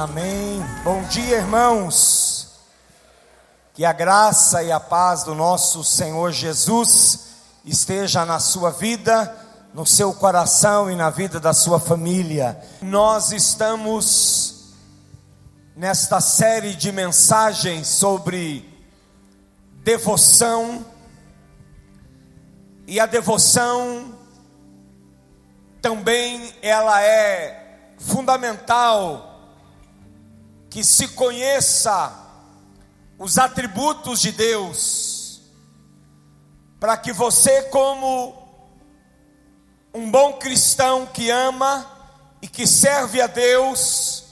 Amém. Bom dia, irmãos. Que a graça e a paz do nosso Senhor Jesus esteja na sua vida, no seu coração e na vida da sua família. Nós estamos nesta série de mensagens sobre devoção, e a devoção também ela é fundamental que se conheça os atributos de Deus, para que você, como um bom cristão que ama e que serve a Deus,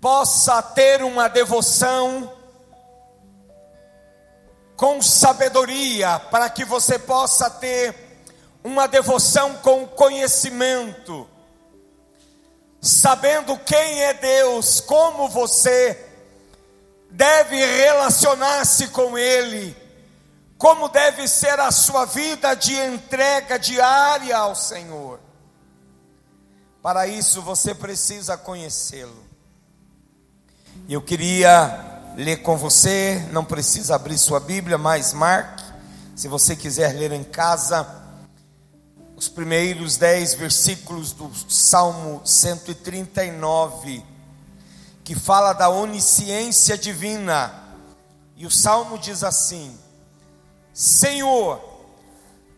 possa ter uma devoção com sabedoria, para que você possa ter uma devoção com conhecimento sabendo quem é Deus, como você deve relacionar-se com Ele, como deve ser a sua vida de entrega diária ao Senhor. Para isso você precisa conhecê-lo. Eu queria ler com você, não precisa abrir sua Bíblia, mas marque, se você quiser ler em casa os primeiros dez versículos do Salmo 139, que fala da onisciência divina. E o salmo diz assim: Senhor,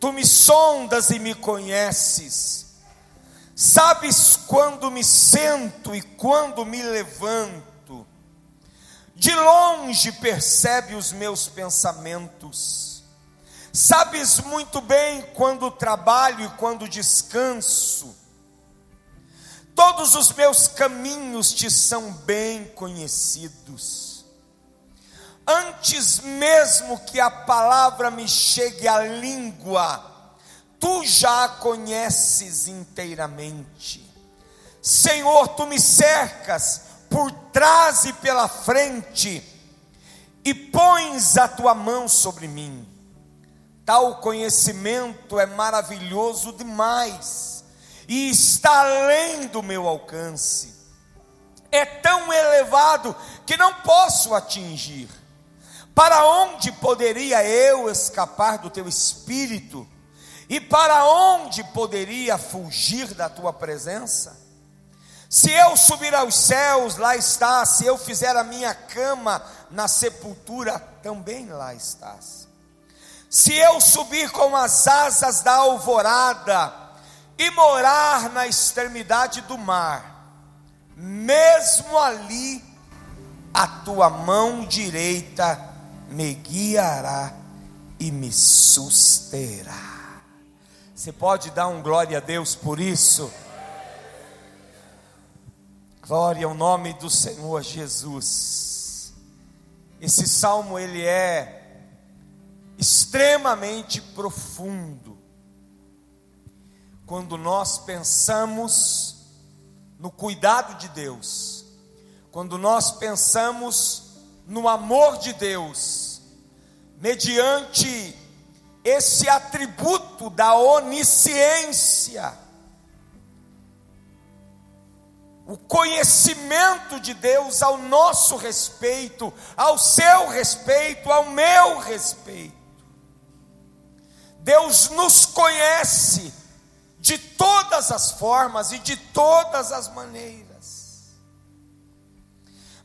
tu me sondas e me conheces, sabes quando me sento e quando me levanto, de longe percebe os meus pensamentos Sabes muito bem quando trabalho e quando descanso. Todos os meus caminhos te são bem conhecidos. Antes mesmo que a palavra me chegue à língua, tu já a conheces inteiramente. Senhor, tu me cercas por trás e pela frente, e pões a tua mão sobre mim Tal conhecimento é maravilhoso demais e está além do meu alcance. É tão elevado que não posso atingir. Para onde poderia eu escapar do teu espírito? E para onde poderia fugir da tua presença? Se eu subir aos céus, lá está. Se eu fizer a minha cama na sepultura, também lá estás. Se eu subir com as asas da alvorada e morar na extremidade do mar, mesmo ali a tua mão direita me guiará e me susterá. Você pode dar um glória a Deus por isso? Glória ao nome do Senhor Jesus. Esse salmo ele é extremamente profundo. Quando nós pensamos no cuidado de Deus, quando nós pensamos no amor de Deus, mediante esse atributo da onisciência, o conhecimento de Deus ao nosso respeito, ao seu respeito, ao meu respeito. Deus nos conhece de todas as formas e de todas as maneiras.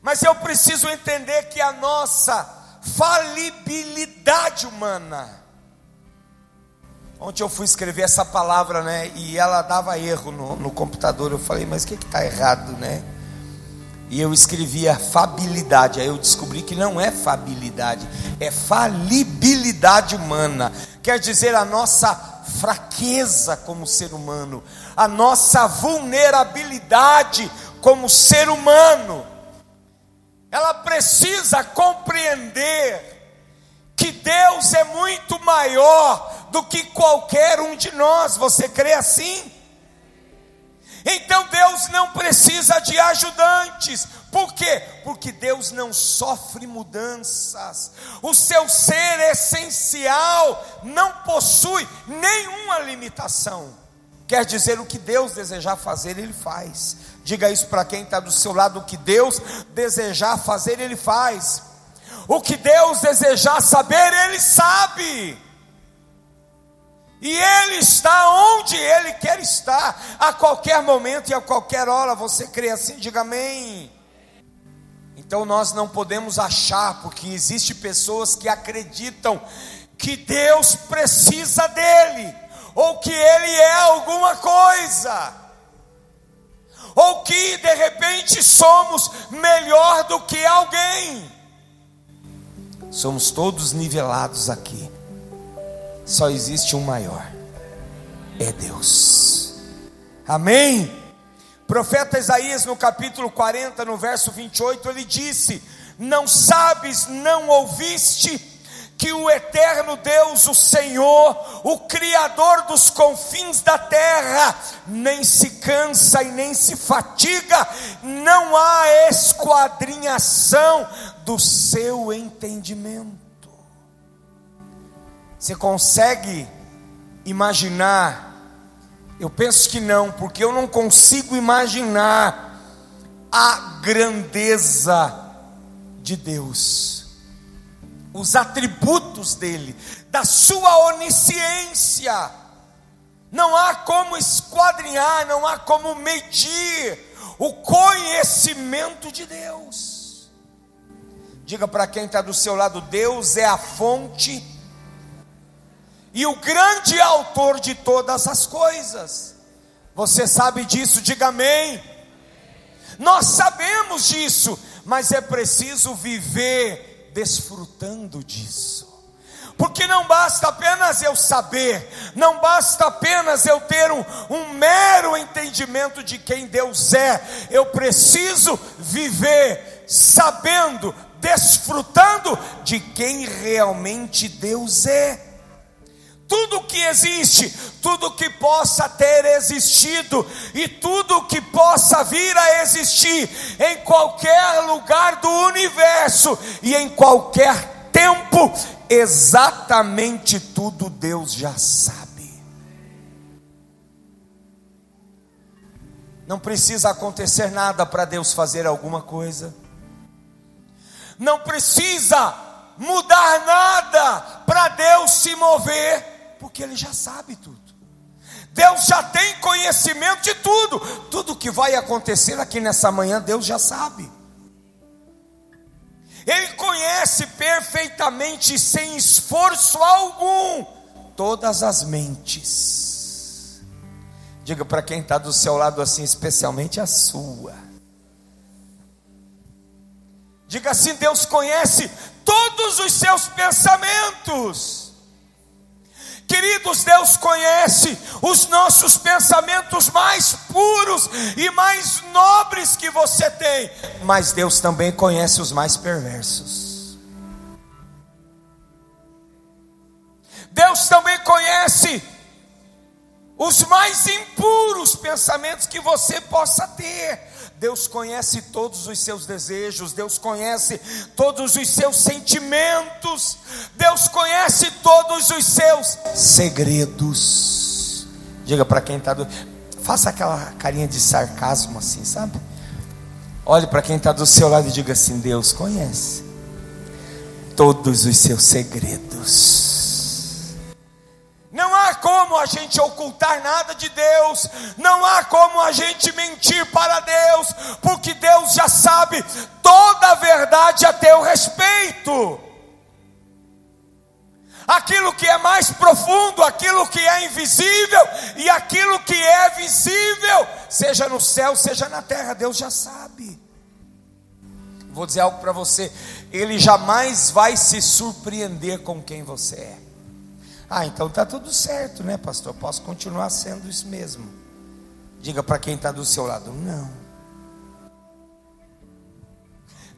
Mas eu preciso entender que a nossa falibilidade humana. Ontem eu fui escrever essa palavra, né? E ela dava erro no, no computador. Eu falei, mas o que está errado, né? E eu escrevia fabilidade. Aí eu descobri que não é fabilidade, é falibilidade humana. Quer dizer, a nossa fraqueza como ser humano, a nossa vulnerabilidade como ser humano. Ela precisa compreender que Deus é muito maior do que qualquer um de nós. Você crê assim? Então Deus não precisa de ajudantes. Por quê? Porque Deus não sofre mudanças. O seu ser essencial não possui nenhuma limitação. Quer dizer, o que Deus desejar fazer, Ele faz. Diga isso para quem está do seu lado: o que Deus desejar fazer, Ele faz. O que Deus desejar saber, Ele sabe. E Ele está onde Ele quer estar, a qualquer momento e a qualquer hora. Você crê assim? Diga amém. Então nós não podemos achar, porque existe pessoas que acreditam que Deus precisa dele ou que ele é alguma coisa, ou que de repente somos melhor do que alguém. Somos todos nivelados aqui. Só existe um maior. É Deus. Amém. Profeta Isaías no capítulo 40, no verso 28, ele disse: Não sabes, não ouviste que o eterno Deus, o Senhor, o Criador dos confins da terra, nem se cansa e nem se fatiga, não há esquadrinhação do seu entendimento. Você consegue imaginar? Eu penso que não, porque eu não consigo imaginar a grandeza de Deus os atributos dele, da sua onisciência. Não há como esquadrinhar, não há como medir o conhecimento de Deus. Diga para quem está do seu lado: Deus é a fonte e o grande autor de todas as coisas. Você sabe disso, diga amém. Nós sabemos disso, mas é preciso viver desfrutando disso. Porque não basta apenas eu saber, não basta apenas eu ter um, um mero entendimento de quem Deus é, eu preciso viver sabendo, desfrutando de quem realmente Deus é. Tudo que existe, tudo que possa ter existido e tudo que possa vir a existir em qualquer lugar do universo e em qualquer tempo, exatamente tudo Deus já sabe. Não precisa acontecer nada para Deus fazer alguma coisa. Não precisa mudar nada para Deus se mover porque Ele já sabe tudo. Deus já tem conhecimento de tudo. Tudo que vai acontecer aqui nessa manhã, Deus já sabe. Ele conhece perfeitamente, sem esforço algum, todas as mentes. Diga para quem está do seu lado assim, especialmente a sua. Diga assim: Deus conhece todos os seus pensamentos. Queridos, Deus conhece os nossos pensamentos mais puros e mais nobres que você tem, mas Deus também conhece os mais perversos. Os mais impuros pensamentos que você possa ter. Deus conhece todos os seus desejos, Deus conhece todos os seus sentimentos, Deus conhece todos os seus segredos. Diga para quem está do. Faça aquela carinha de sarcasmo assim, sabe? Olhe para quem está do seu lado e diga assim: Deus conhece todos os seus segredos. Há como a gente ocultar nada de Deus, não há como a gente mentir para Deus, porque Deus já sabe toda a verdade a teu respeito. Aquilo que é mais profundo, aquilo que é invisível e aquilo que é visível, seja no céu, seja na terra, Deus já sabe. Vou dizer algo para você: Ele jamais vai se surpreender com quem você é. Ah, então está tudo certo, né, pastor? Posso continuar sendo isso mesmo. Diga para quem está do seu lado: não.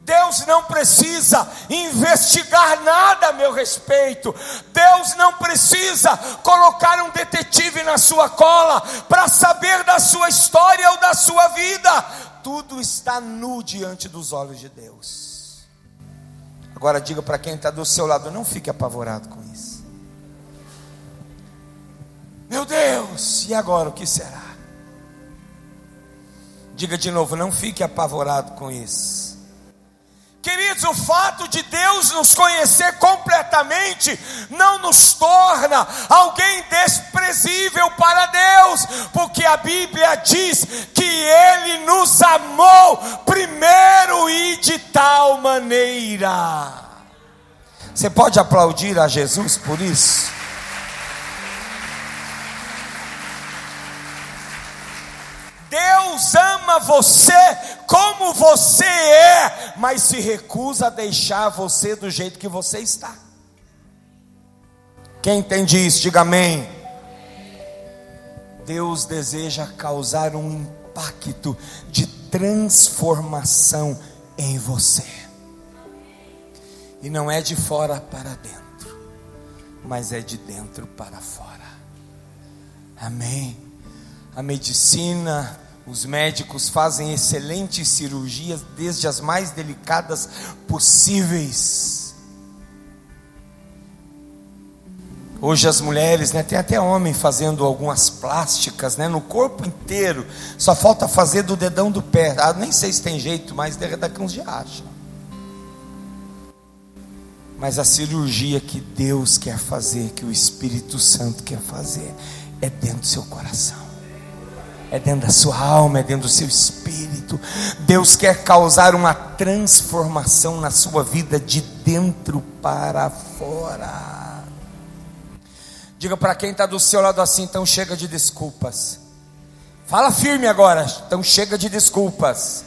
Deus não precisa investigar nada a meu respeito. Deus não precisa colocar um detetive na sua cola para saber da sua história ou da sua vida. Tudo está nu diante dos olhos de Deus. Agora diga para quem está do seu lado: não fique apavorado com isso. Meu Deus, e agora o que será? Diga de novo, não fique apavorado com isso. Queridos, o fato de Deus nos conhecer completamente não nos torna alguém desprezível para Deus, porque a Bíblia diz que Ele nos amou primeiro e de tal maneira. Você pode aplaudir a Jesus por isso? Deus ama você como você é, mas se recusa a deixar você do jeito que você está. Quem entende isso, diga amém. Deus deseja causar um impacto de transformação em você. E não é de fora para dentro, mas é de dentro para fora. Amém. A medicina, os médicos fazem excelentes cirurgias, desde as mais delicadas possíveis. Hoje as mulheres, né, tem até homem fazendo algumas plásticas, né, no corpo inteiro. Só falta fazer do dedão do pé. Ah, nem sei se tem jeito, mas daqui uns dias acha. Mas a cirurgia que Deus quer fazer, que o Espírito Santo quer fazer, é dentro do seu coração é dentro da sua alma, é dentro do seu espírito. Deus quer causar uma transformação na sua vida de dentro para fora. Diga para quem está do seu lado assim, então chega de desculpas. Fala firme agora, então chega de desculpas.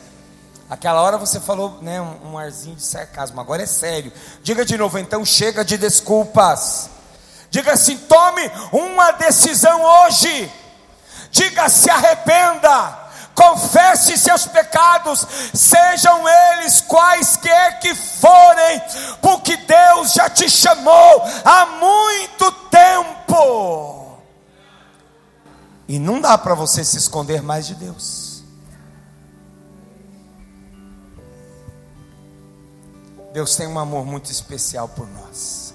Aquela hora você falou né, um, arzinho de sarcasmo, agora é sério. Diga de novo, então chega de desculpas. Diga assim: tome uma decisão hoje diga se arrependa, confesse seus pecados, sejam eles quaisquer que forem, porque Deus já te chamou há muito tempo. E não dá para você se esconder mais de Deus. Deus tem um amor muito especial por nós.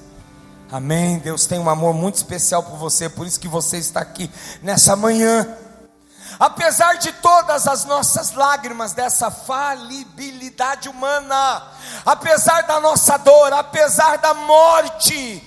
Amém. Deus tem um amor muito especial por você, por isso que você está aqui nessa manhã. Apesar de todas as nossas lágrimas dessa falibilidade humana, apesar da nossa dor, apesar da morte,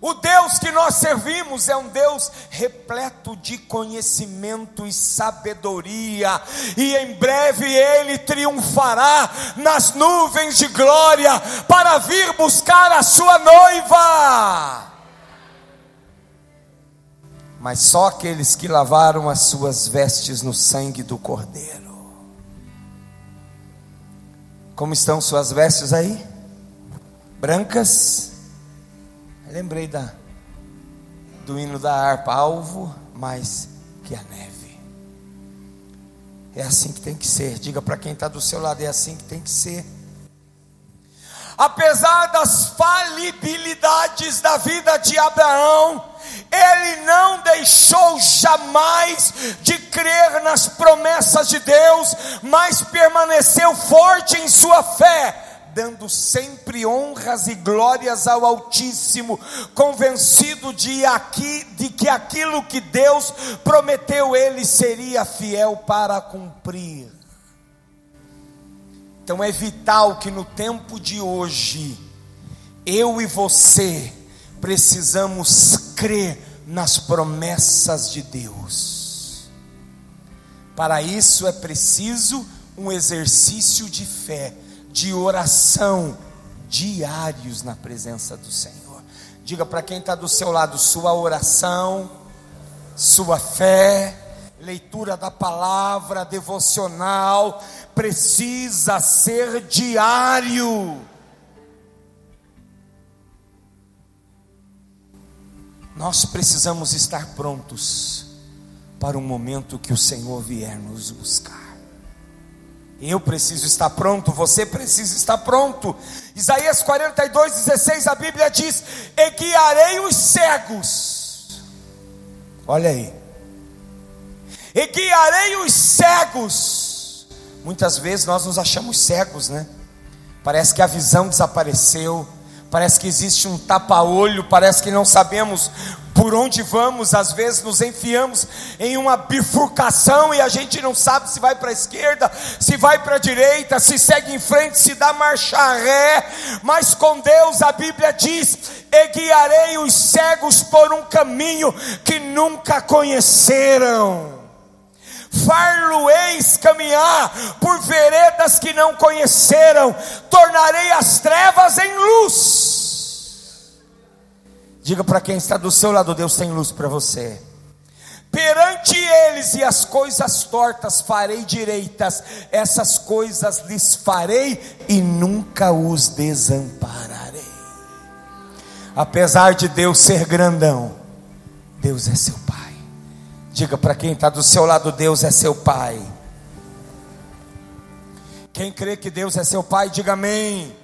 o Deus que nós servimos é um Deus repleto de conhecimento e sabedoria, e em breve ele triunfará nas nuvens de glória para vir buscar a sua noiva. Mas só aqueles que lavaram as suas vestes no sangue do Cordeiro. Como estão suas vestes aí? Brancas? Lembrei da, do hino da harpa, alvo mais que a neve. É assim que tem que ser. Diga para quem está do seu lado, é assim que tem que ser. Apesar das falibilidades da vida de Abraão, ele não deixou jamais de crer nas promessas de Deus, mas permaneceu forte em sua fé dando sempre honras e glórias ao Altíssimo, convencido de, aqui, de que aquilo que Deus prometeu, ele seria fiel para cumprir. Então é vital que no tempo de hoje, eu e você precisamos crer nas promessas de Deus. Para isso é preciso um exercício de fé de oração diários na presença do Senhor. Diga para quem está do seu lado: sua oração, sua fé, leitura da palavra, devocional, precisa ser diário. Nós precisamos estar prontos para o momento que o Senhor vier nos buscar. Eu preciso estar pronto, você precisa estar pronto. Isaías 42, 16, a Bíblia diz: E guiarei os cegos. Olha aí. E guiarei os cegos. Muitas vezes nós nos achamos cegos, né? Parece que a visão desapareceu. Parece que existe um tapa-olho, parece que não sabemos por onde vamos, às vezes nos enfiamos em uma bifurcação e a gente não sabe se vai para a esquerda, se vai para a direita, se segue em frente, se dá marcha ré, mas com Deus a Bíblia diz: e guiarei os cegos por um caminho que nunca conheceram far-lo-eis caminhar por veredas que não conheceram, tornarei as trevas em luz. Diga para quem está do seu lado, Deus tem luz para você. Perante eles e as coisas tortas farei direitas, essas coisas lhes farei e nunca os desampararei. Apesar de Deus ser grandão, Deus é seu Pai. Diga para quem está do seu lado: Deus é seu Pai. Quem crê que Deus é seu Pai, diga amém.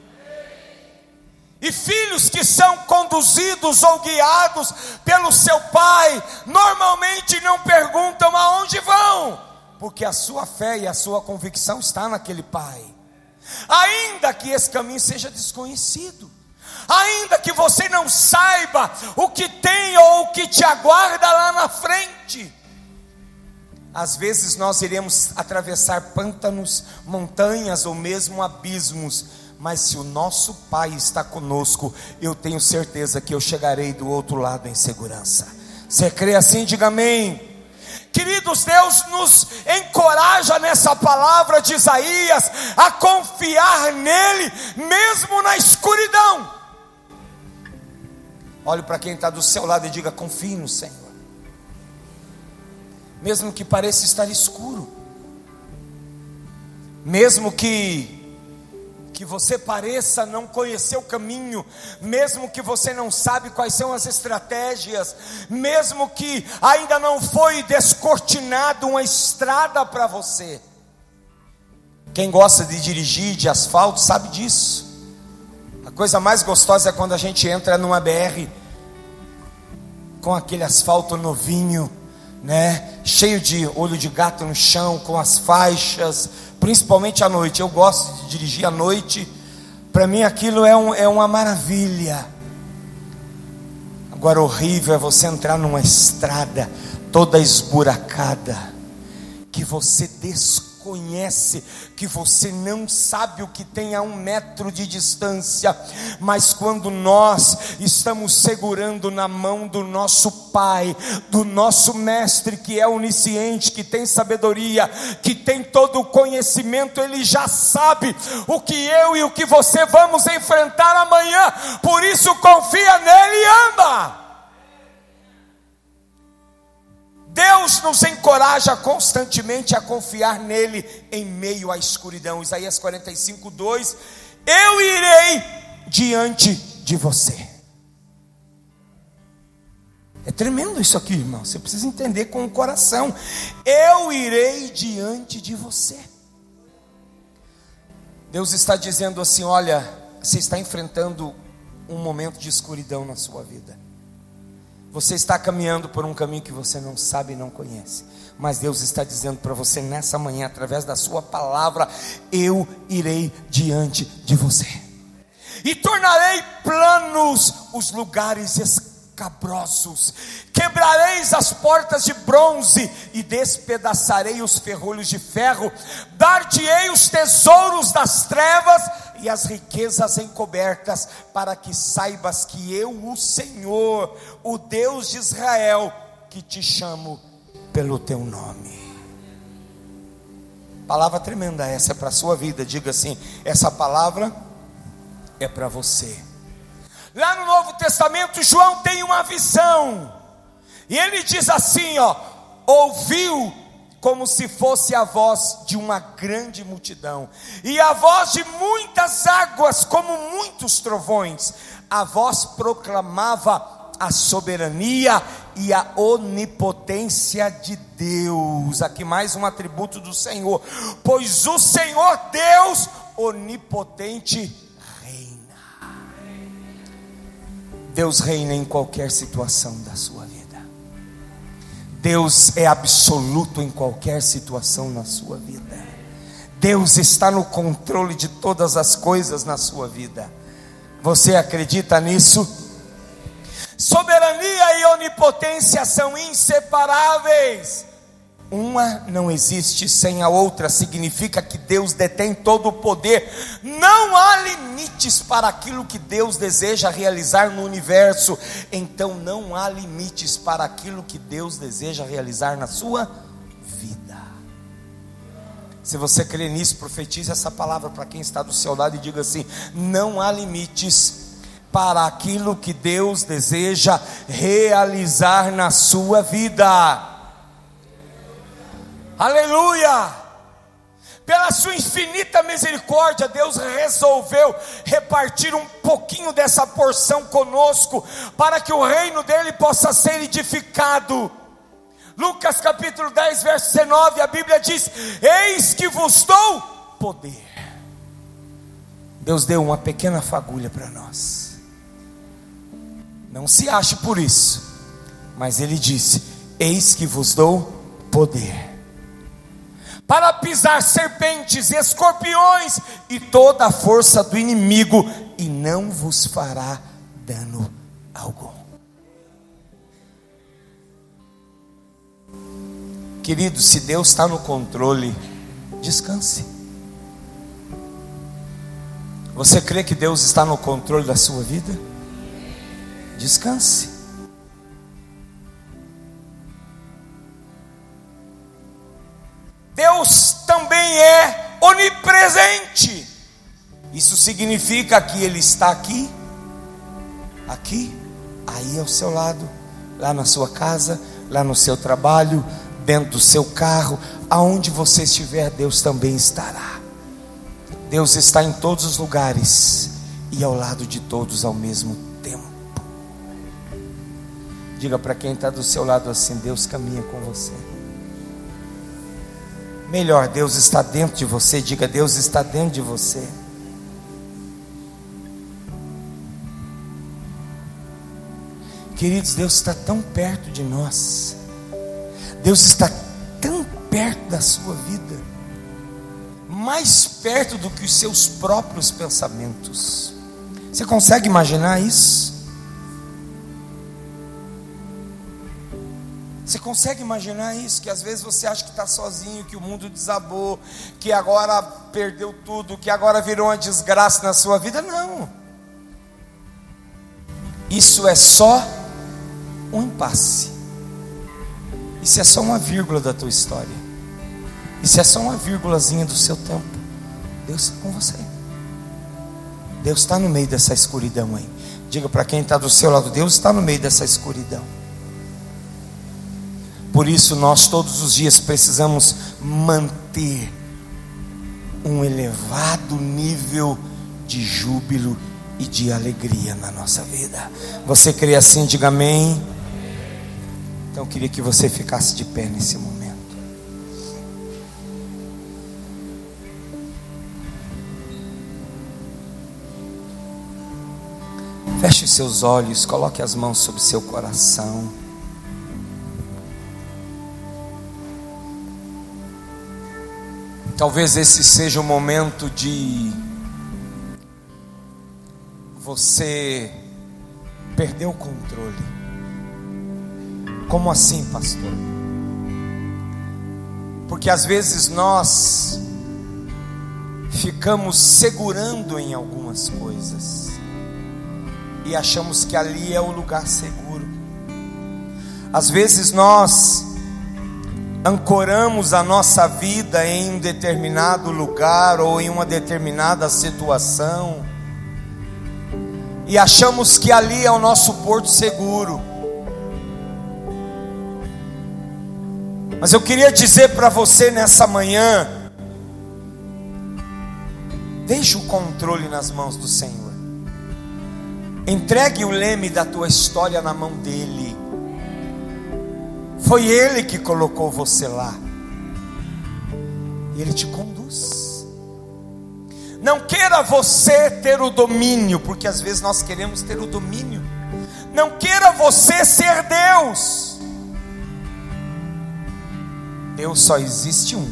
E filhos que são conduzidos ou guiados pelo seu pai, normalmente não perguntam aonde vão, porque a sua fé e a sua convicção está naquele pai. Ainda que esse caminho seja desconhecido, ainda que você não saiba o que tem ou o que te aguarda lá na frente, às vezes nós iremos atravessar pântanos, montanhas ou mesmo abismos, mas se o nosso Pai está conosco, eu tenho certeza que eu chegarei do outro lado em segurança. Você crê assim? Diga amém. Queridos, Deus nos encoraja nessa palavra de Isaías a confiar nele, mesmo na escuridão. Olhe para quem está do seu lado e diga: confie no Senhor mesmo que pareça estar escuro, mesmo que que você pareça não conhecer o caminho, mesmo que você não sabe quais são as estratégias, mesmo que ainda não foi descortinado uma estrada para você. Quem gosta de dirigir de asfalto sabe disso. A coisa mais gostosa é quando a gente entra numa BR com aquele asfalto novinho né? Cheio de olho de gato no chão, com as faixas, principalmente à noite. Eu gosto de dirigir à noite. Para mim aquilo é, um, é uma maravilha. Agora horrível é você entrar numa estrada toda esburacada, que você descobre conhece, que você não sabe o que tem a um metro de distância, mas quando nós estamos segurando na mão do nosso Pai, do nosso Mestre que é onisciente, que tem sabedoria, que tem todo o conhecimento, Ele já sabe o que eu e o que você vamos enfrentar amanhã, por isso confia nele e anda. Deus nos encoraja constantemente a confiar nele em meio à escuridão. Isaías 45, 2: Eu irei diante de você. É tremendo isso aqui, irmão. Você precisa entender com o coração. Eu irei diante de você. Deus está dizendo assim: olha, você está enfrentando um momento de escuridão na sua vida. Você está caminhando por um caminho que você não sabe e não conhece. Mas Deus está dizendo para você nessa manhã, através da Sua palavra: Eu irei diante de você, e tornarei planos os lugares escabrosos, quebrareis as portas de bronze e despedaçarei os ferrolhos de ferro, dar-te-ei os tesouros das trevas e as riquezas encobertas, para que saibas que eu, o Senhor, o Deus de Israel, que te chamo pelo teu nome. Palavra tremenda essa é para a sua vida. Diga assim: essa palavra é para você. Lá no Novo Testamento, João tem uma visão. E ele diz assim, ó: ouviu como se fosse a voz de uma grande multidão, e a voz de muitas águas, como muitos trovões. A voz proclamava a soberania e a onipotência de Deus. Aqui mais um atributo do Senhor, pois o Senhor Deus onipotente Deus reina em qualquer situação da sua vida. Deus é absoluto em qualquer situação na sua vida. Deus está no controle de todas as coisas na sua vida. Você acredita nisso? Soberania e onipotência são inseparáveis. Uma não existe sem a outra, significa que Deus detém todo o poder. Não há limites para aquilo que Deus deseja realizar no universo. Então não há limites para aquilo que Deus deseja realizar na sua vida. Se você crê nisso, profetize essa palavra para quem está do seu lado e diga assim: não há limites para aquilo que Deus deseja realizar na sua vida. Aleluia! Pela sua infinita misericórdia, Deus resolveu repartir um pouquinho dessa porção conosco, para que o reino dele possa ser edificado. Lucas capítulo 10, verso 19, a Bíblia diz: Eis que vos dou poder. Deus deu uma pequena fagulha para nós. Não se ache por isso. Mas ele disse: Eis que vos dou poder para pisar serpentes, escorpiões e toda a força do inimigo, e não vos fará dano algum. Querido, se Deus está no controle, descanse. Você crê que Deus está no controle da sua vida? Descanse. Deus também é onipresente. Isso significa que Ele está aqui, aqui, aí ao seu lado, lá na sua casa, lá no seu trabalho, dentro do seu carro, aonde você estiver, Deus também estará. Deus está em todos os lugares e ao lado de todos ao mesmo tempo. Diga para quem está do seu lado assim: Deus caminha com você. Melhor, Deus está dentro de você. Diga: Deus está dentro de você. Queridos, Deus está tão perto de nós. Deus está tão perto da sua vida. Mais perto do que os seus próprios pensamentos. Você consegue imaginar isso? Você consegue imaginar isso? Que às vezes você acha que está sozinho, que o mundo desabou, que agora perdeu tudo, que agora virou uma desgraça na sua vida? Não. Isso é só um impasse. Isso é só uma vírgula da tua história. Isso é só uma vírgulazinha do seu tempo. Deus está com você. Deus está no meio dessa escuridão aí. Diga para quem está do seu lado: Deus está no meio dessa escuridão. Por isso, nós todos os dias precisamos manter um elevado nível de júbilo e de alegria na nossa vida. Você crê assim? Diga amém. Então eu queria que você ficasse de pé nesse momento. Feche seus olhos, coloque as mãos sobre seu coração. Talvez esse seja o momento de você perder o controle. Como assim, pastor? Porque às vezes nós ficamos segurando em algumas coisas e achamos que ali é o lugar seguro. Às vezes nós ancoramos a nossa vida em um determinado lugar ou em uma determinada situação e achamos que ali é o nosso porto seguro. Mas eu queria dizer para você nessa manhã: deixe o controle nas mãos do Senhor, entregue o leme da tua história na mão dEle. Foi Ele que colocou você lá. E Ele te conduz. Não queira você ter o domínio, porque às vezes nós queremos ter o domínio. Não queira você ser Deus. Deus só existe um.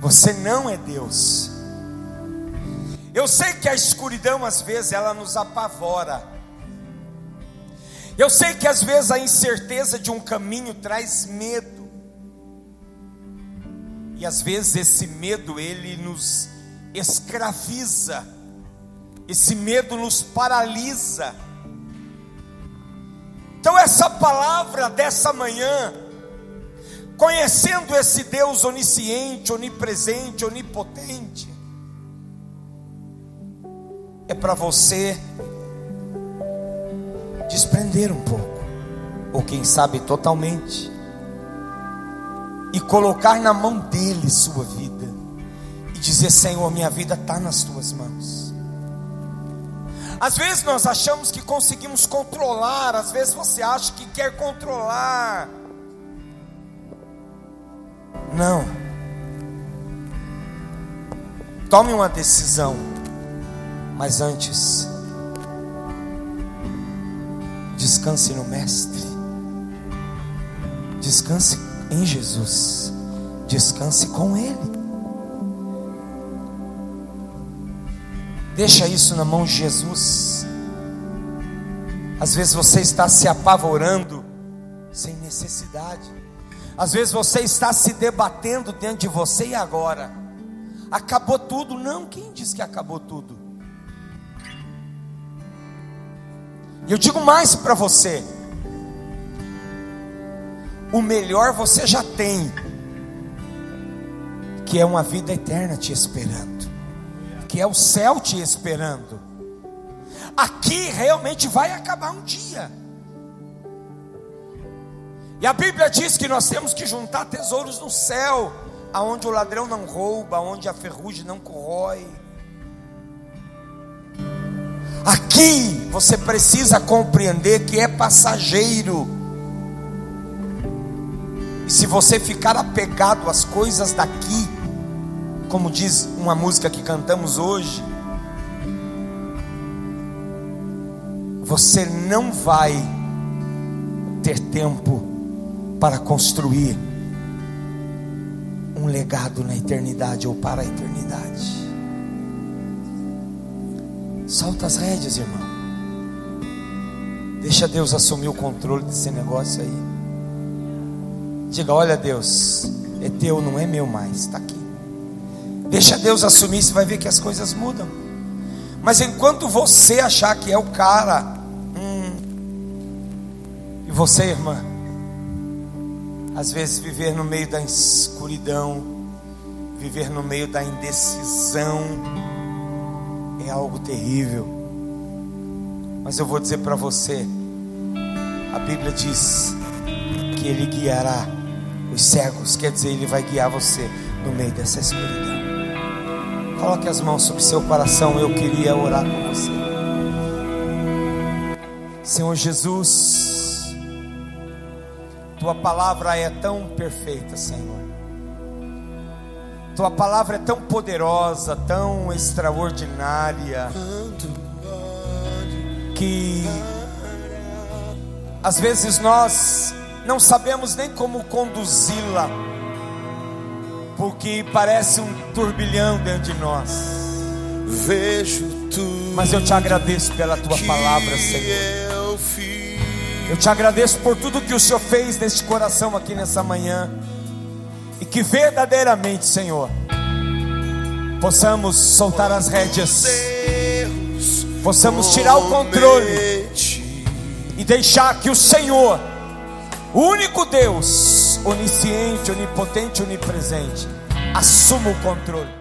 Você não é Deus. Eu sei que a escuridão às vezes ela nos apavora. Eu sei que às vezes a incerteza de um caminho traz medo. E às vezes esse medo ele nos escraviza. Esse medo nos paralisa. Então essa palavra dessa manhã conhecendo esse Deus onisciente, onipresente, onipotente, é para você desprender um pouco, ou quem sabe totalmente, e colocar na mão dele sua vida, e dizer: Senhor, minha vida está nas tuas mãos. Às vezes nós achamos que conseguimos controlar, às vezes você acha que quer controlar. Não. Tome uma decisão, mas antes, descanse no Mestre, descanse em Jesus, descanse com Ele. Deixa isso na mão de Jesus. Às vezes você está se apavorando sem necessidade. Às vezes você está se debatendo dentro de você e agora acabou tudo. Não, quem disse que acabou tudo? E eu digo mais para você: o melhor você já tem, que é uma vida eterna te esperando, que é o céu te esperando. Aqui realmente vai acabar um dia. E a Bíblia diz que nós temos que juntar tesouros no céu, aonde o ladrão não rouba, aonde a ferrugem não corrói. Aqui você precisa compreender que é passageiro. E se você ficar apegado às coisas daqui, como diz uma música que cantamos hoje, você não vai ter tempo para construir um legado na eternidade ou para a eternidade. Solta as rédeas, irmão. Deixa Deus assumir o controle desse negócio aí. Diga: Olha, Deus, é teu, não é meu mais, está aqui. Deixa Deus assumir, você vai ver que as coisas mudam. Mas enquanto você achar que é o cara, hum, e você, irmã, às vezes viver no meio da escuridão, viver no meio da indecisão, é algo terrível. Mas eu vou dizer para você, a Bíblia diz que Ele guiará os cegos, quer dizer, Ele vai guiar você no meio dessa escuridão. Coloque as mãos sobre seu coração, eu queria orar com você. Senhor Jesus, tua palavra é tão perfeita, Senhor. Tua palavra é tão poderosa, tão extraordinária, que às vezes nós não sabemos nem como conduzi-la, porque parece um turbilhão dentro de nós. Vejo tudo. Mas eu te agradeço pela tua palavra, Senhor. Eu te agradeço por tudo que o Senhor fez neste coração aqui nessa manhã. E que verdadeiramente, Senhor, possamos soltar as rédeas, possamos tirar o controle e deixar que o Senhor, o único Deus, onisciente, onipotente, onipresente, assuma o controle.